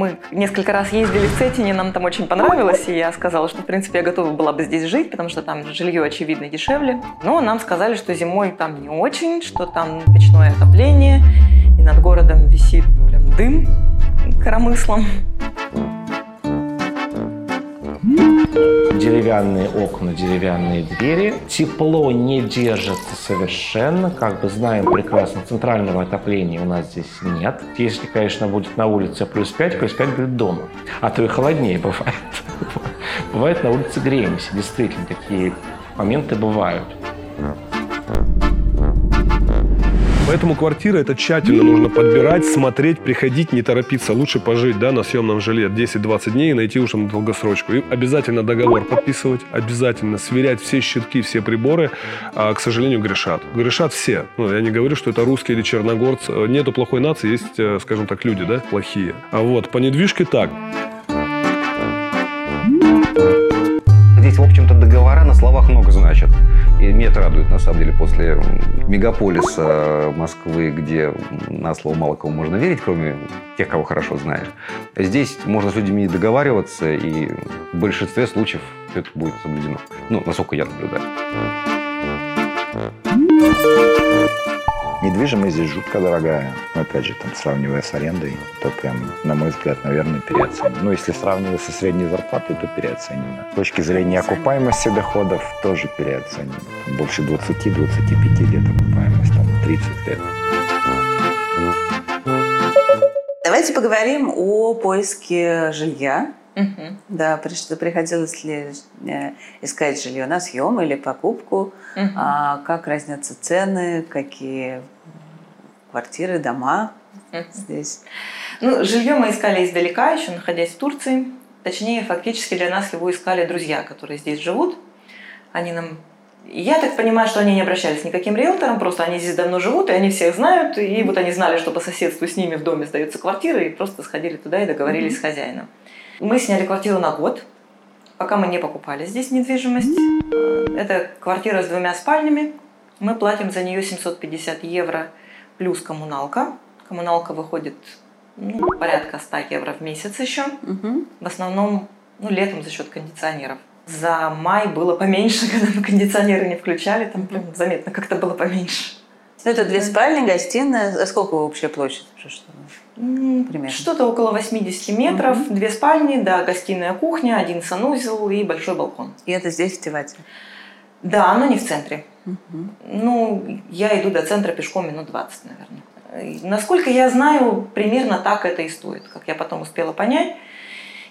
Мы несколько раз ездили в Цетине, нам там очень понравилось, и я сказала, что, в принципе, я готова была бы здесь жить, потому что там жилье, очевидно, дешевле. Но нам сказали, что зимой там не очень, что там печное отопление, и над городом висит прям дым коромыслом. Деревянные окна, деревянные двери. Тепло не держится совершенно. Как бы знаем прекрасно, центрального отопления у нас здесь нет. Если, конечно, будет на улице плюс 5, плюс 5 будет дома. А то и холоднее бывает. Бывает на улице греемся. Действительно, такие моменты бывают. Поэтому квартиры это тщательно нужно подбирать, смотреть, приходить, не торопиться. Лучше пожить да, на съемном жилье 10-20 дней и найти уже на долгосрочку. И обязательно договор подписывать, обязательно сверять все щитки, все приборы. А, к сожалению, грешат. Грешат все. Ну, я не говорю, что это русские или черногорцы. Нету плохой нации, есть, э, скажем так, люди, да, плохие. А вот по недвижке так. Здесь, в общем-то, договора на словах много значат. И меня это радует, на самом деле, после мегаполиса Москвы, где на слово мало кого можно верить, кроме тех, кого хорошо знаешь. Здесь можно с людьми договариваться, и в большинстве случаев это будет соблюдено. Ну, насколько я наблюдаю. Недвижимость здесь жутко дорогая. Но опять же, там, сравнивая с арендой, то прям, на мой взгляд, наверное, переоценено. Ну, если сравнивать со средней зарплатой, то переоценено. С точки зрения окупаемости доходов тоже переоценено. Там больше 20-25 лет окупаемость, там 30 лет. Давайте поговорим о поиске жилья. Мгм. Да, при- приходилось ли э, искать жилье на съем или покупку? Мгм. А как разнятся цены? Какие квартиры, дома Мгм. здесь? Ну, жилье мы искали издалека, еще находясь в Турции. Точнее, фактически для нас его искали друзья, которые здесь живут. Они нам... Я так понимаю, что они не обращались ни к каким риэлторам, просто они здесь давно живут, и они всех знают, и вот они знали, что по соседству с ними в доме сдаются квартиры, и просто сходили туда и договорились с хозяином. Мы сняли квартиру на год, пока мы не покупали здесь недвижимость. Это квартира с двумя спальнями. Мы платим за нее 750 евро плюс коммуналка. Коммуналка выходит ну, порядка 100 евро в месяц еще. Мгм. В основном ну, летом за счет кондиционеров. За май было поменьше, когда мы кондиционеры не включали, там прям заметно как-то было поменьше. Ну, Это две спальни, гостиная. А Сколько общая площадь? Примерно. Что-то около 80 метров, две спальни, да, гостиная, кухня, один санузел и большой балкон. И это здесь, в Тивате? Да, но не в центре. Мгм. Ну, я иду до центра пешком минут 20, наверное. Насколько я знаю, примерно так это и стоит, как я потом успела понять.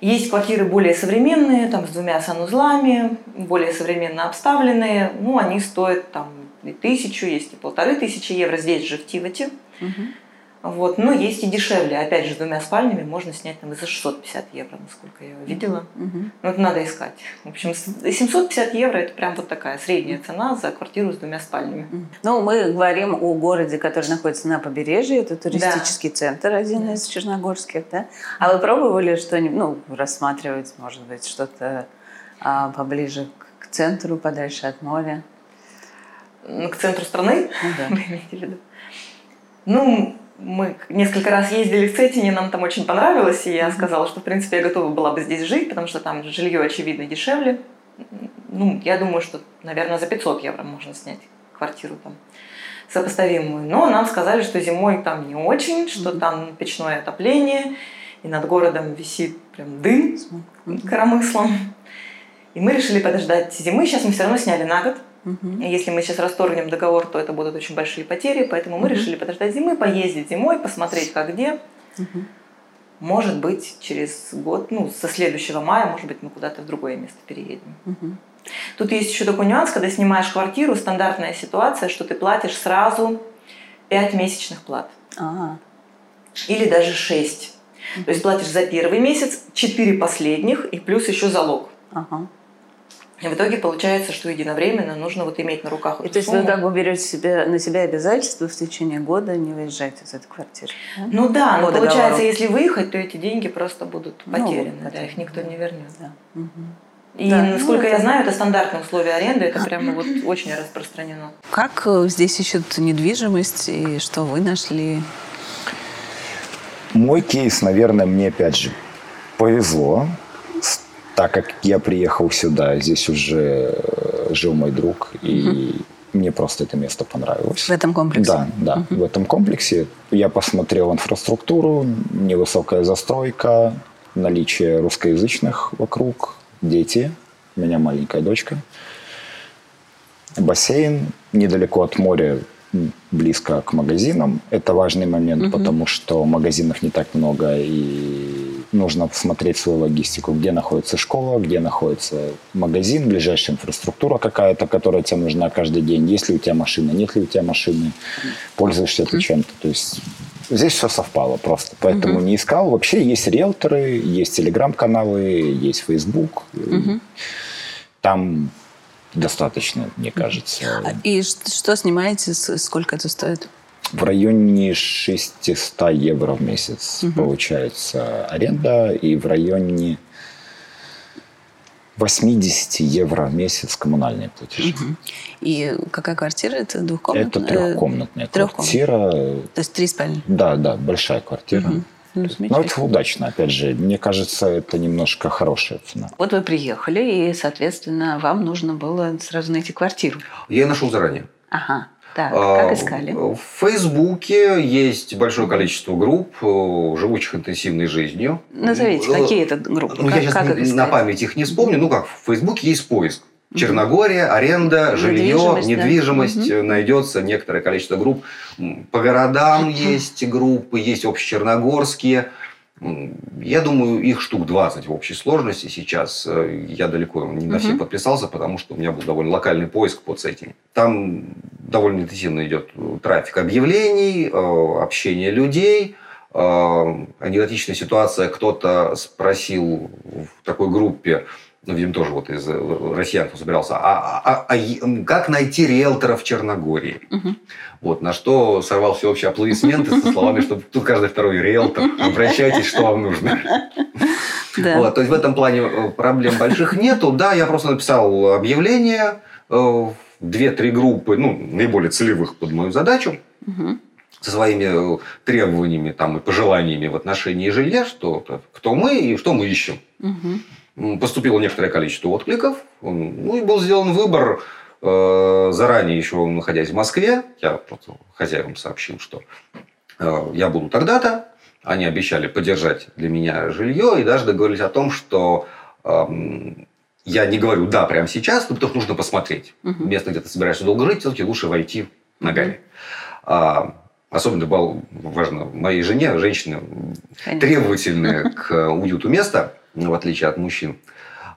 Есть квартиры более современные, там с двумя санузлами, более современно обставленные. Ну, они стоят там и тысячу, есть и полторы тысячи евро. Здесь же в Тивате. Мгм. Вот. Но есть и дешевле. Опять же, с двумя спальнями можно снять там за 650 евро, насколько я видела. Мгм. Ну, это надо искать. В общем, с- 750 евро – это прям вот такая средняя цена за квартиру с двумя спальнями. Ну, мы говорим о городе, который находится на побережье. Это туристический центр, один Да. из черногорских, да? А вы пробовали что-нибудь, ну, рассматривать, может быть, что-то а, поближе к центру, подальше от моря? Ну, К центру страны, Ну, да. вы имеете в виду? Ну, мы несколько раз ездили в Цетине, нам там очень понравилось, и я сказала, что, в принципе, я готова была бы здесь жить, потому что там жилье, очевидно, дешевле. Ну, я думаю, что, наверное, за 500 евро можно снять квартиру там сопоставимую. Но нам сказали, что зимой там не очень, что там печное отопление, и над городом висит прям дым коромыслом. И мы решили подождать зимы. Сейчас мы все равно сняли на год. И Если мы сейчас расторгнем договор, то это будут очень большие потери, поэтому мы Мгм. решили подождать зимы, поездить зимой, посмотреть, как где. Мгм. Может быть, через год, ну, со следующего мая, может быть, мы куда-то в другое место переедем. Мгм. Тут есть еще такой нюанс, когда снимаешь квартиру, стандартная ситуация, что ты платишь сразу 5 месячных плат. А, Или даже 6. То есть платишь за первый месяц, 4 последних и плюс еще залог. ага. И в итоге получается, что единовременно нужно вот иметь на руках И эту то есть вы как бы берете себе, на себя обязательство в течение года не выезжать из этой квартиры? да? Ну да, но По получается, договору. если выехать, то эти деньги просто будут Ну, потеряны, да, потеряны, их никто да. не вернет. Да. И, Да, ну, насколько я это- знаю, это стандартные условия аренды, это прямо вот очень распространено. Как э, здесь ищут недвижимость и что вы нашли? Мой кейс, наверное, мне опять же повезло, так как я приехал сюда, здесь уже э, жил мой друг, и мне просто это место понравилось. В этом комплексе? Да, да. В этом комплексе я посмотрел инфраструктуру, невысокая застройка, наличие русскоязычных вокруг, дети, у меня маленькая дочка, бассейн недалеко от моря, близко к магазинам. Это важный момент, потому что магазинов не так много, и нужно смотреть свою логистику, где находится школа, где находится магазин, ближайшая инфраструктура какая-то, которая тебе нужна каждый день. Есть ли у тебя машина, нет ли у тебя машины, пользуешься ты чем-то. То есть здесь все совпало просто. Поэтому не искал. Вообще есть риэлторы, есть телеграм-каналы, есть Facebook. Там достаточно, мне кажется. А, И что снимаете, сколько это стоит? В районе 600 евро в месяц получается аренда, и в районе 80 евро в месяц коммунальные платежи. И какая квартира? Это двухкомнатная? Это трехкомнатная трехкомнатная. квартира. То есть три спальни? Да, да, большая квартира. Ну, Но замечательно. это удачно, опять же. Мне кажется, это немножко хорошая цена. Вот вы приехали, и, соответственно, вам нужно было сразу найти квартиру. Я нашел заранее. Ага. Так, А, как искали? В Фейсбуке есть большое количество групп, э, живущих интенсивной жизнью. Назовите, Э, какие это группы? Ну, как, я сейчас как их на память их не вспомню. Ну как, в Фейсбуке есть поиск. Черногория, аренда, жилье, Недвижимость, да. недвижимость. Э, Найдется некоторое количество групп. По городам есть группы, есть общечерногорские. Я думаю, их штук 20 в общей сложности сейчас. Э, Я далеко не на все подписался, потому что у меня был довольно локальный поиск по сеттингу. Там довольно интенсивно идет трафик объявлений, э, общение людей, э, анекдотичная ситуация. Кто-то спросил в такой группе, ну, видимо, тоже вот из э, россиян, кто собирался, а, а- а е- как найти риэлтора в Черногории? Мгм. Вот, на что сорвал всеобщие аплодисменты со словами, что тут каждый второй риэлтор, обращайтесь, что вам нужно. Да. Вот, то есть в этом плане проблем больших нету. Да, я просто написал объявление э, в две-три группы, ну, наиболее целевых под мою задачу, Мгм. со своими э, требованиями там, и пожеланиями в отношении жилья, что кто мы и что мы ищем. М, Поступило некоторое количество откликов. Ну и был сделан выбор э, заранее, еще находясь в Москве. Я просто хозяевам сообщил, что э, я буду тогда-то. Они обещали поддержать для меня жилье и даже договорились о том, что эм, я не говорю «да» прямо сейчас, но потому что нужно посмотреть. Мгм. Место, где ты собираешься долго жить, все-таки лучше войти ногами. А, особенно было важно моей жене, женщине, Конечно. требовательные к уюту места, в отличие от мужчин.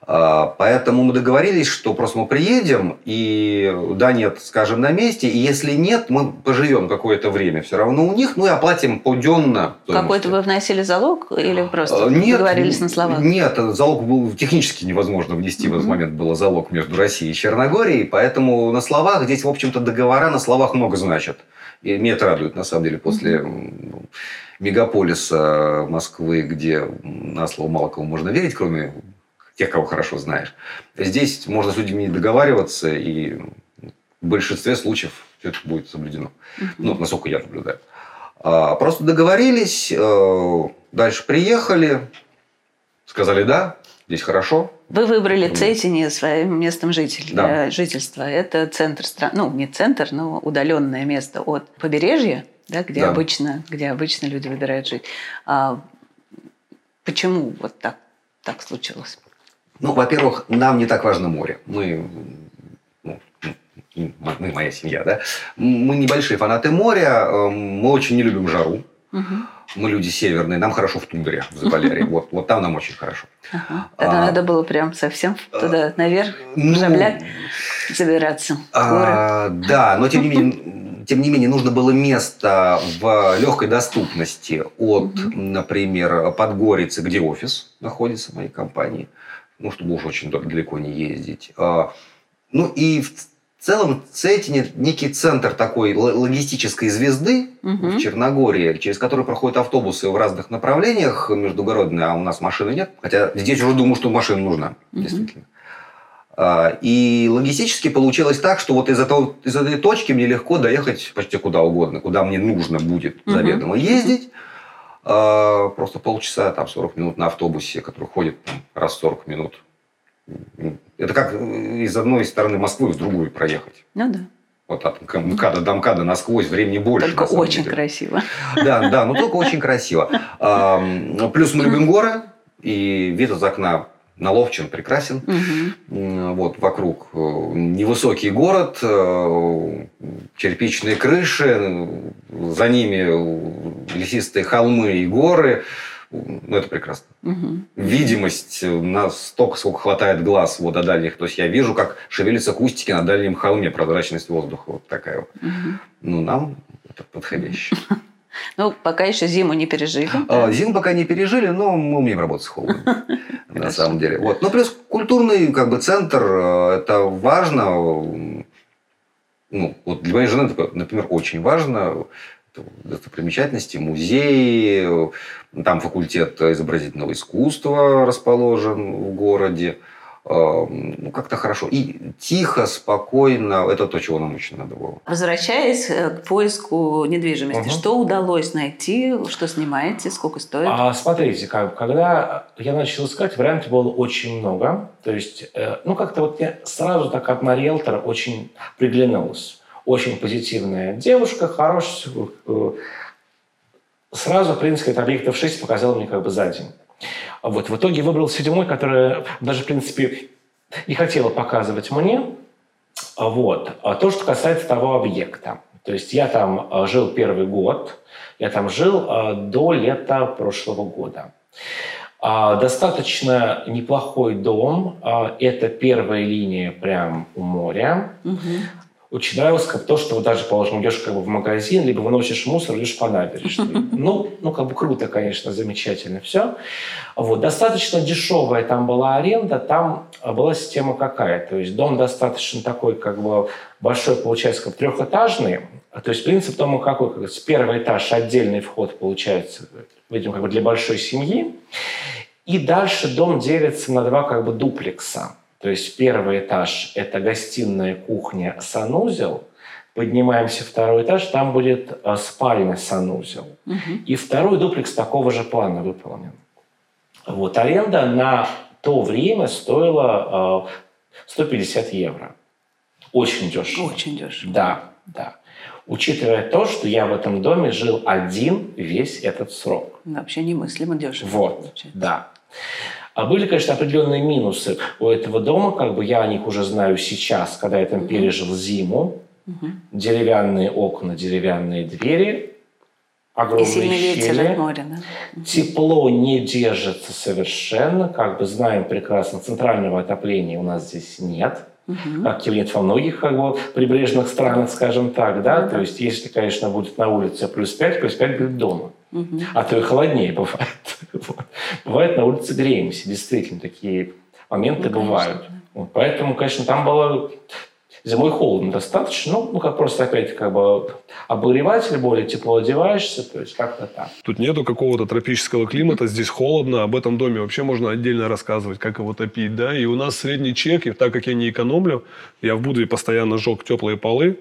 А, Поэтому мы договорились, что просто мы приедем, и да, нет, скажем на месте, и если нет, мы поживем какое-то время все равно у них, ну и оплатим поденно. Какой-то вы вносили залог или просто А, Нет, договорились на словах? Нет, залог был технически невозможно внести. В этот момент был залог между Россией и Черногорией, поэтому на словах здесь, в общем-то, договора на словах много значат. И меня это радует, на самом деле, после ну, мегаполиса Москвы, где на слово мало кого можно верить, кроме тех, кого хорошо знаешь. Здесь можно с людьми договариваться, и в большинстве случаев все это будет соблюдено. Ну, насколько я наблюдаю. А, Просто договорились, э, дальше приехали, сказали да, здесь хорошо. Вы выбрали Мгм. Цейтине своим местом житель- Да. э, жительства. Это центр страны, ну не центр, но удаленное место от побережья, да, где Да. обычно, где обычно люди выбирают жить. А почему вот так так случилось? Ну, во-первых, нам не так важно море. Мы, ну, мы, моя семья, да, мы небольшие фанаты моря, э, мы очень не любим жару. Мгм. Мы люди северные, нам хорошо в тундре, в Заполярье. Вот, вот там нам очень хорошо. Ага. Тогда А, надо было прям совсем туда наверх Ну, жабля забираться. А, да, но тем не менее, тем не менее нужно было место в легкой доступности от, например, Подгорицы, где офис находится моей компании, ну, чтобы уж очень далеко не ездить. А, Ну и в целом Цетине некий центр такой логистической звезды Мгм. в Черногории, через который проходят автобусы в разных направлениях междугородные, а у нас машины нет. Хотя здесь уже думаю, что машина нужна, Мгм. действительно. А, И логистически получилось так, что вот из, этого, из этой точки мне легко доехать почти куда угодно, куда мне нужно будет заведомо ездить. Просто полчаса, там 40 минут на автобусе, который ходит там, раз в 40 минут. Это как из одной стороны Москвы в другую проехать. Ну да. Вот от МКАДа до МКАДа насквозь времени больше. Только очень деле. красиво. Да, да, но только очень красиво. Плюс мы любим горы, и вид из окна на Ловчин прекрасен. М, Вот вокруг э, невысокий город, черепичные крыши, э, за ними лесистые холмы и горы. Ну, это прекрасно. Мгм. Видимость э, настолько, сколько хватает глаз вот до дальних. То есть я вижу, как шевелятся кустики на дальнем холме, прозрачность воздуха вот такая вот. Мгм. Ну, нам это подходящее. Ну, пока еще зиму не пережили. А, Зиму пока не пережили, но мы умеем работать с холодом. На самом деле. Вот. Ну, плюс культурный как бы, центр, э, это важно. Ну, вот для моей жены, например, очень важно. Достопримечательности, музеи, там факультет изобразительного искусства расположен в городе. Э, Ну, как-то хорошо. И тихо, спокойно. Это то, чего нам очень надо было. Возвращаясь э, к поиску недвижимости, Мгм. что удалось найти, что снимаете, сколько стоит? А, смотрите, как, когда я начал искать, вариантов было очень много. То есть, э, ну, как-то вот мне сразу так одна риэлтора очень приглянулась. Очень позитивная девушка, хорошая. э, Сразу, в принципе, это объектов 6 показала мне как бы за день. Вот, в итоге выбрал седьмой, который даже, в принципе, не хотела показывать мне. Вот. А то, что касается того объекта. То есть я там а, жил первый год, я там жил а, до лета прошлого года. Достаточно неплохой дом. Это первая линия прям у моря. Мгм. Очень нравилось как то, что вот даже, положим, идешь как бы в магазин, либо выносишь мусор, идешь по набережной. Ну, ну, как бы круто, конечно, замечательно все. Вот. Достаточно дешевая там была аренда, там а, была система какая. То есть дом достаточно такой, как бы большой, получается, как трехэтажный. А То есть принцип дома какой? Как первый этаж, отдельный вход получается, видимо, как бы для большой семьи. И дальше дом делится на два как бы дуплекса. То есть первый этаж – это гостиная, кухня, санузел. Поднимаемся второй этаж, там будет э, спальня, санузел. Мгм. И второй дуплекс такого же плана выполнен. Вот, аренда на то время стоила э, 150 евро. Очень дешево. Очень дешево. Да, да. Учитывая то, что я в этом доме жил один весь этот срок. Вообще немыслимо дешево. Вот, получается. да. А были, конечно, определенные минусы у этого дома, как бы я о них уже знаю сейчас, когда я там пережил зиму. Мгм. Деревянные окна, деревянные двери, И огромные ветер щели. от моря, да? Тепло не держится совершенно, как бы знаем прекрасно, центрального отопления у нас здесь нет, Как и нет во многих как бы, прибрежных странах, скажем так, да, да. то есть если, конечно, будет на улице плюс 5, плюс 5 будет дома, Мгм. а то и холоднее бывает. Бывает на улице греемся, действительно, такие моменты Ну, конечно, бывают. да. Вот, поэтому, конечно, там было зимой холодно достаточно, ну, ну как просто опять как бы обогреватель, более тепло одеваешься, то есть как-то так. Тут нету какого-то тропического климата, здесь холодно, об этом доме вообще можно отдельно рассказывать, как его топить, да. И у нас средний чек, и так как я не экономлю, я в Будве постоянно жег теплые полы,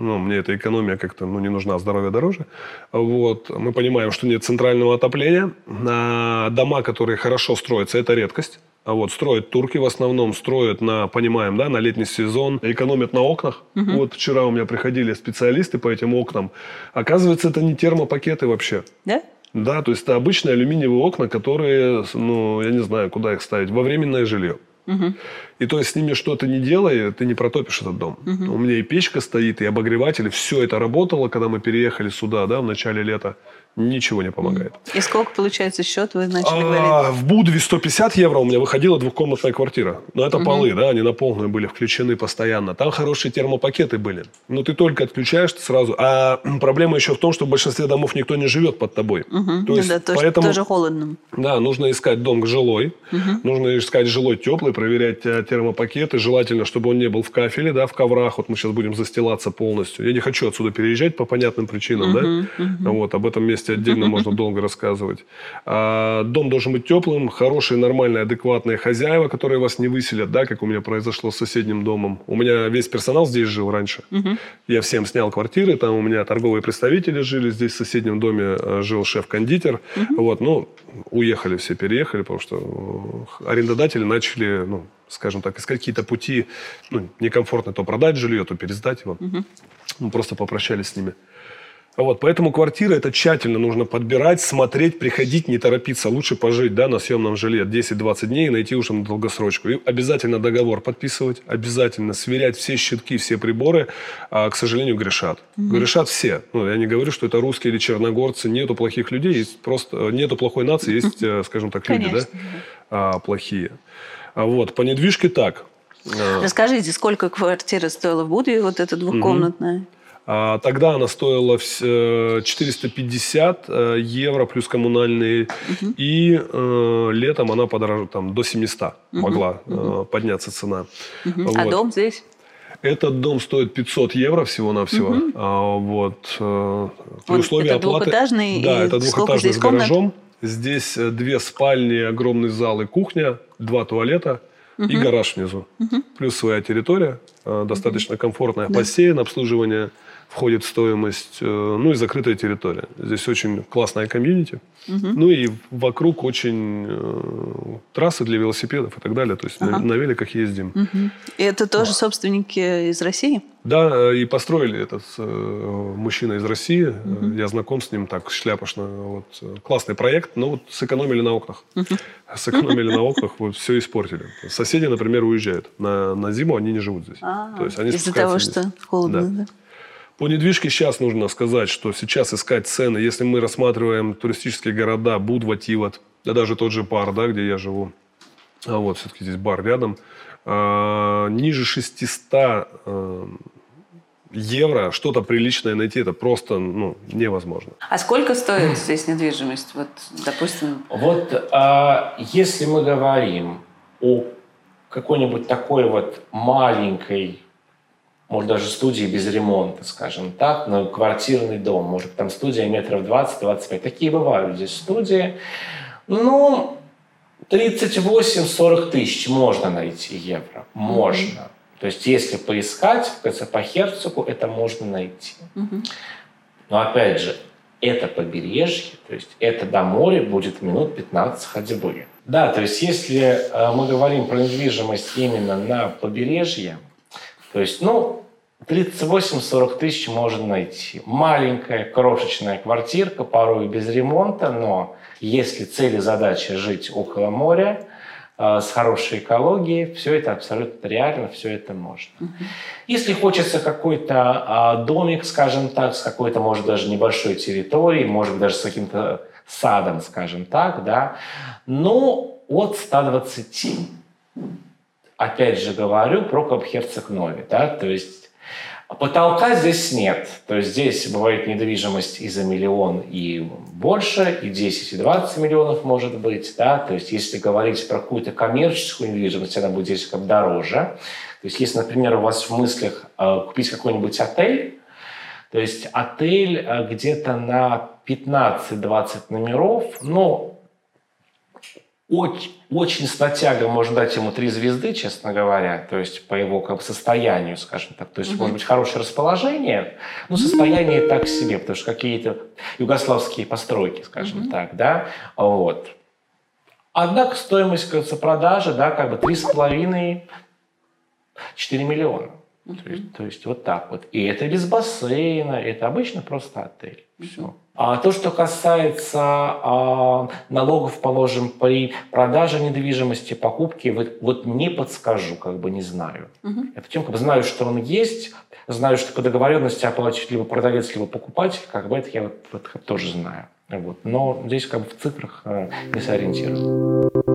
ну, мне эта экономия как-то ну, не нужна, здоровье дороже. Вот. Мы понимаем, что нет центрального отопления. На дома, которые хорошо строятся, это редкость. А вот строят турки в основном, строят на, понимаем, да, на летний сезон, экономят на окнах. Вот вчера у меня приходили специалисты по этим окнам. Оказывается, это не термопакеты вообще. Да? Да, то есть это обычные алюминиевые окна, которые, ну, я не знаю, куда их ставить, во временное жилье. Мгм. И то есть с ними что-то не делай, ты не протопишь этот дом. У меня и печка стоит, и обогреватель, все это работало, когда мы переехали сюда, да, в начале лета. Ничего не помогает. И сколько получается счет, вы начали говорить? А, в Будве 150 евро у меня выходила двухкомнатная квартира. Но это полы, да, они на полную были включены постоянно. Там хорошие термопакеты были. Но ты только отключаешь ты сразу. А проблема еще в том, что в большинстве домов никто не живет под тобой. Мгм. То Ну есть да, то- поэтому- тоже холодно. Да, нужно искать дом жилой, Мгм. нужно искать жилой теплый, проверять э, термопакеты. Желательно, чтобы он не был в кафеле, да, в коврах. Вот мы сейчас будем застилаться полностью. Я не хочу отсюда переезжать по понятным причинам, да. Мгм, мгм. Вот, об этом месте недвижимости отдельно можно долго рассказывать. А, дом должен быть теплым, хорошие, нормальные, адекватные хозяева, которые вас не выселят, да, как у меня произошло с соседним домом. У меня весь персонал здесь жил раньше. Я всем снял квартиры, там у меня торговые представители жили, здесь в соседнем доме э, жил шеф-кондитер. Вот, ну, уехали все, переехали, потому что э, арендодатели начали, ну, скажем так, искать какие-то пути, ну, некомфортно то продать жилье, то пересдать его. Мы просто попрощались с ними. Вот, поэтому квартиры это тщательно нужно подбирать, смотреть, приходить, не торопиться. Лучше пожить да, на съемном жилье 10-20 дней и найти уже на долгосрочку. И обязательно договор подписывать, обязательно сверять все щитки, все приборы. А, к сожалению, грешат. Грешат все. Ну, я не говорю, что это русские или черногорцы. Нету плохих людей, есть просто нету плохой нации, есть, э, скажем так, люди Конечно, да, а, плохие. А Вот, по недвижке так. А, Расскажите, сколько квартира стоила в Будве, вот эта двухкомнатная? А, Тогда она стоила вс- э, 450 э, евро плюс коммунальные. И э, летом она подорожала там, до 700 могла э, подняться цена. А Вот. дом здесь? Этот дом стоит 500 евро всего-навсего. А, вот, э, при Он- условии это оплаты... двухэтажный, Да, и это двухэтажный здесь с комнат? гаражом. Здесь э, две спальни, огромный зал и кухня, два туалета и гараж внизу. Плюс своя территория, достаточно комфортная. Бассейн, обслуживание входит в стоимость. э, Ну и закрытая территория. Здесь очень классная комьюнити. Ну и вокруг очень э, трассы для велосипедов и так далее. То есть на, на великах ездим. Мгм. И это тоже собственники из России? Да, э, и построили этот э, мужчина из России. Э, Я знаком с ним так шляпошно. Вот, классный проект, но вот сэкономили на окнах. Сэкономили на окнах, вот все испортили. Соседи, например, уезжают. На, на зиму они не живут здесь. А, То есть они Из-за того, вниз. что холодно, Да. да? По недвижке сейчас нужно сказать, что сейчас искать цены, если мы рассматриваем туристические города, Будва, Тивот, да даже тот же бар, да, где я живу, а вот все-таки здесь бар рядом, а, ниже 600 э, евро что-то приличное найти, это просто ну, невозможно. А сколько стоит здесь недвижимость? Вот, допустим, Вот а, если мы говорим о какой-нибудь такой вот маленькой, может даже студии без ремонта, скажем так, но квартирный дом, может там студия метров 20-25, такие бывают здесь студии, ну, 38-40 тысяч можно найти евро, можно. То есть если поискать, по Херцогу, это можно найти. Но опять же, это побережье, то есть это до моря будет минут 15 ходьбы. Да, то есть если э, мы говорим про недвижимость именно на побережье, то есть, ну, 38-40 тысяч можно найти. Маленькая, крошечная квартирка, порой без ремонта, но если цель и задача жить около моря, э, с хорошей экологией, все это абсолютно реально, все это можно. Если хочется какой-то а, домик, скажем так, с какой-то, может, даже небольшой территорией, может быть, даже с каким-то садом, скажем так, да, ну, от 120. Опять же говорю про Копхерцег-Нови, да, то есть потолка здесь нет. То есть здесь бывает недвижимость и за миллион и больше, и 10, и 20 миллионов может быть, да, то есть если говорить про какую-то коммерческую недвижимость, она будет здесь как дороже. То есть если, например, у вас в мыслях э, купить какой-нибудь отель, то есть отель э, где-то на 15-20 номеров, ну, очень, очень с натягом можно дать ему три звезды, честно говоря, то есть по его как бы, состоянию, скажем так. То есть, может быть, хорошее расположение, но состояние так себе, потому что какие-то югославские постройки, скажем так, да, вот. Однако стоимость говорится, продажи, да, как бы 3,5-4 миллиона. То есть, то есть вот так вот. И это без бассейна, это обычно просто отель. Все. А то, что касается а, налогов, положим, при продаже недвижимости, покупке, вот, вот не подскажу, как бы не знаю. Я тем как бы знаю, что он есть, знаю, что по договоренности оплачивает либо продавец, либо покупатель, как бы это я вот, вот тоже знаю. Вот. Но здесь как бы в цифрах э, не сориентирован.